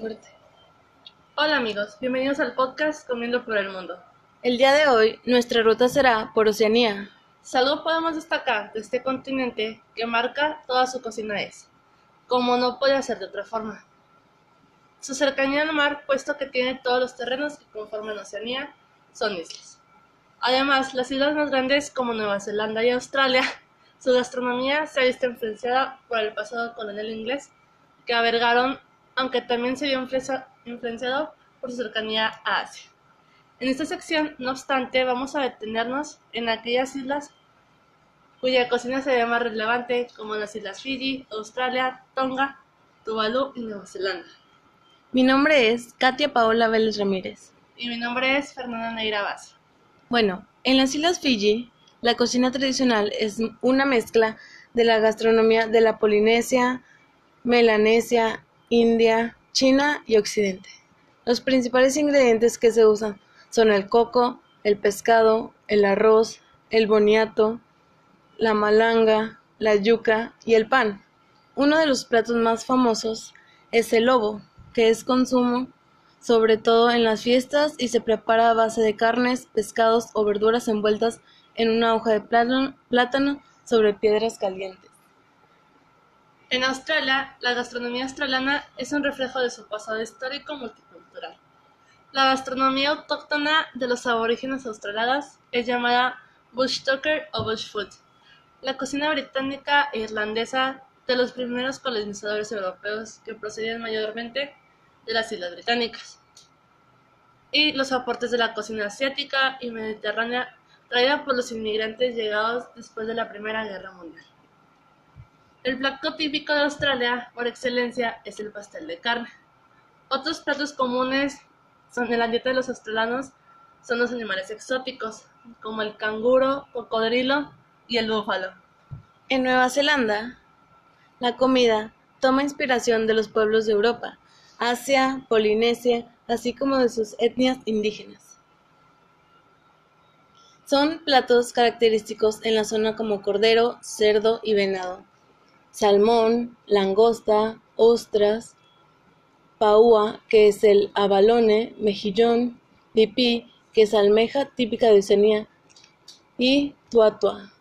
Fuerte. Hola amigos, bienvenidos al podcast Comiendo por el Mundo. El día de hoy nuestra ruta será por Oceanía. Si algo podemos destacar de este continente que marca toda su cocina es, como no puede ser de otra forma, su cercanía al mar, puesto que tiene todos los terrenos que conforman Oceanía, son islas. Además, las islas más grandes como Nueva Zelanda y Australia, su gastronomía se ha visto influenciada por el pasado colonial inglés que albergaron, aunque también se vio influenciado por su cercanía a Asia. En esta sección, no obstante, vamos a detenernos en aquellas islas cuya cocina se ve más relevante, como las islas Fiji, Australia, Tonga, Tuvalu y Nueva Zelanda. Mi nombre es Katia Paola Vélez Ramírez. Y mi nombre es Fernanda Neira Baza. Bueno, en las islas Fiji, la cocina tradicional es una mezcla de la gastronomía de la Polinesia, Melanesia, India, China y Occidente. Los principales ingredientes que se usan son el coco, el pescado, el arroz, el boniato, la malanga, la yuca y el pan. Uno de los platos más famosos es el lobo, que es consumo sobre todo en las fiestas y se prepara a base de carnes, pescados o verduras envueltas en una hoja de plátano, sobre piedras calientes. En Australia, la gastronomía australiana es un reflejo de su pasado histórico multicultural. La gastronomía autóctona de los aborígenes australianos es llamada bush tucker o bush food. La cocina británica e irlandesa de los primeros colonizadores europeos que procedían mayormente de las islas británicas. Y los aportes de la cocina asiática y mediterránea traída por los inmigrantes llegados después de la Primera Guerra Mundial. El plato típico de Australia, por excelencia, es el pastel de carne. Otros platos comunes son en la dieta de los australianos son los animales exóticos, como el canguro, cocodrilo y el búfalo. En Nueva Zelanda, la comida toma inspiración de los pueblos de Europa, Asia, Polinesia, así como de sus etnias indígenas. Son platos característicos en la zona como cordero, cerdo y venado salmón, langosta, ostras, paúa, que es el abalone, mejillón, pipí, que es almeja típica de Oceanía, y tuatua,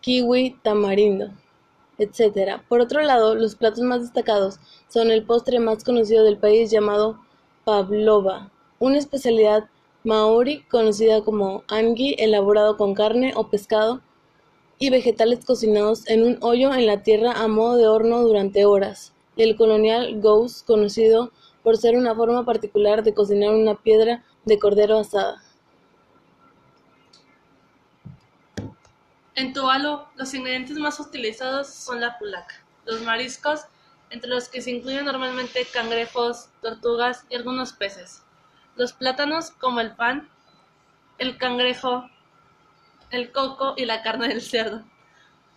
kiwi, tamarindo, etc. Por otro lado, los platos más destacados son el postre más conocido del país llamado pavlova, una especialidad maori conocida como angi, elaborado con carne o pescado y vegetales cocinados en un hoyo en la tierra a modo de horno durante horas, el colonial ghost conocido por ser una forma particular de cocinar una piedra de cordero asada. En Tuvalu, los ingredientes más utilizados son la pulaca, los mariscos, entre los que se incluyen normalmente cangrejos, tortugas y algunos peces, los plátanos como el pan, el cangrejo, el coco y la carne del cerdo.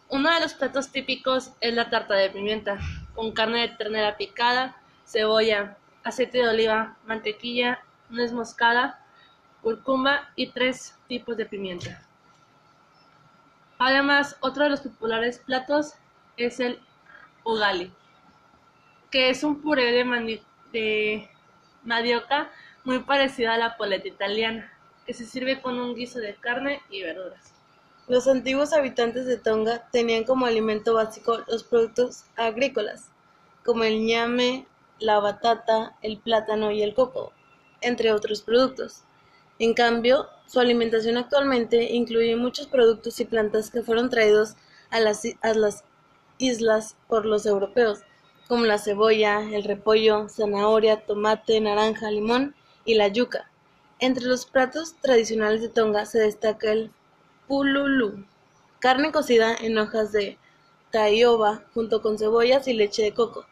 Uno de los platos típicos es la tarta de pimienta, con carne de ternera picada, cebolla, aceite de oliva, mantequilla, nuez moscada, curcuma y tres tipos de pimienta. Además, otro de los populares platos es el ugali, que es un puré de, de mandioca muy parecido a la poleta italiana que se sirve con un guiso de carne y verduras. Los antiguos habitantes de Tonga tenían como alimento básico los productos agrícolas, como el ñame, la batata, el plátano y el coco, entre otros productos. En cambio, su alimentación actualmente incluye muchos productos y plantas que fueron traídos a las, a las islas por los europeos, como la cebolla, el repollo, zanahoria, tomate, naranja, limón y la yuca. Entre los platos tradicionales de Tonga se destaca el pululu, carne cocida en hojas de taioba junto con cebollas y leche de coco,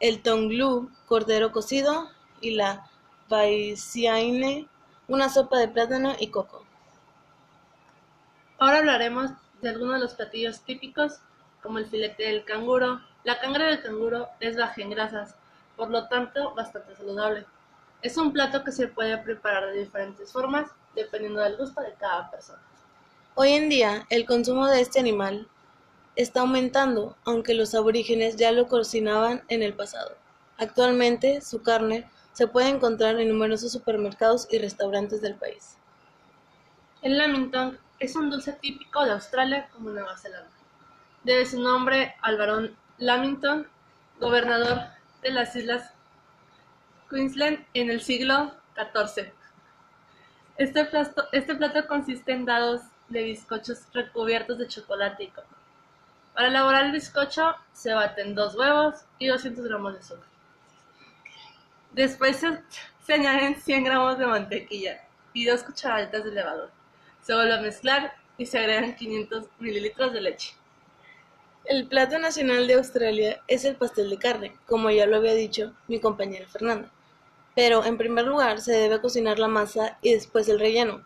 el tonglu, cordero cocido, y la baisiaine, una sopa de plátano y coco. Ahora hablaremos de algunos de los platillos típicos, como el filete del canguro. La cangre del canguro es baja en grasas, por lo tanto bastante saludable. Es un plato que se puede preparar de diferentes formas dependiendo del gusto de cada persona. Hoy en día, el consumo de este animal está aumentando, aunque los aborígenes ya lo cocinaban en el pasado. Actualmente, su carne se puede encontrar en numerosos supermercados y restaurantes del país. El lamington es un dulce típico de Australia como Nueva Zelanda. Debe su nombre al barón Lamington, gobernador de las islas Queensland en el siglo XIV. Este plato, este plato consiste en dados de bizcochos recubiertos de chocolate y coco. Para elaborar el bizcocho se baten dos huevos y 200 gramos de azúcar. Después se, se añaden 100 gramos de mantequilla y dos cucharaditas de levadura. Se vuelve a mezclar y se agregan 500 mililitros de leche. El plato nacional de Australia es el pastel de carne, como ya lo había dicho mi compañera Fernanda. Pero en primer lugar se debe cocinar la masa y después el relleno,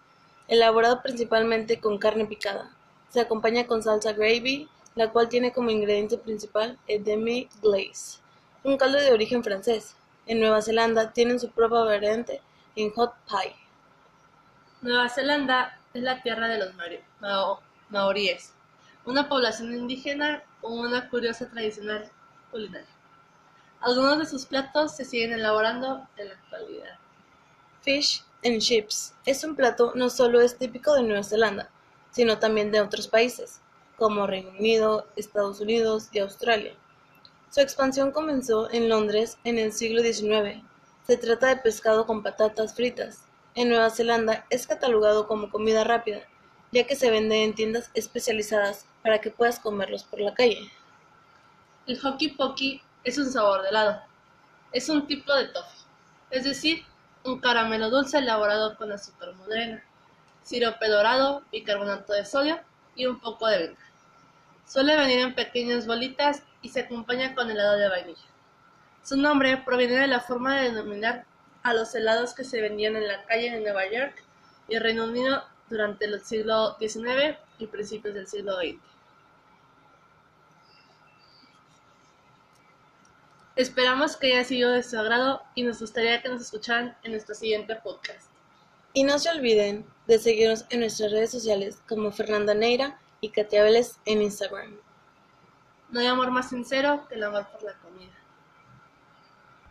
elaborado principalmente con carne picada. Se acompaña con salsa gravy, la cual tiene como ingrediente principal el demi glace, un caldo de origen francés. En Nueva Zelanda tienen su propia variante en hot pie. Nueva Zelanda es la tierra de los maoríes, una población indígena con una curiosa tradicional culinaria. Algunos de sus platos se siguen elaborando en la actualidad. Fish and chips es un plato no solo es típico de Nueva Zelanda, sino también de otros países, como Reino Unido, Estados Unidos y Australia. Su expansión comenzó en Londres en el siglo XIX. Se trata de pescado con patatas fritas. En Nueva Zelanda es catalogado como comida rápida, ya que se vende en tiendas especializadas para que puedas comerlos por la calle. El hockey pokey es un sabor de helado. Es un tipo de toffee, es decir, un caramelo dulce elaborado con azúcar morena, sirope dorado, bicarbonato de sodio y un poco de vino. Suele venir en pequeñas bolitas y se acompaña con helado de vainilla. Su nombre proviene de la forma de denominar a los helados que se vendían en la calle de Nueva York y Reino Unido durante el siglo XIX y principios del siglo XX. Esperamos que haya sido de su agrado y nos gustaría que nos escucharan en nuestro siguiente podcast. Y no se olviden de seguirnos en nuestras redes sociales como Fernanda Neira y Katia Vélez en Instagram. No hay amor más sincero que el amor por la comida.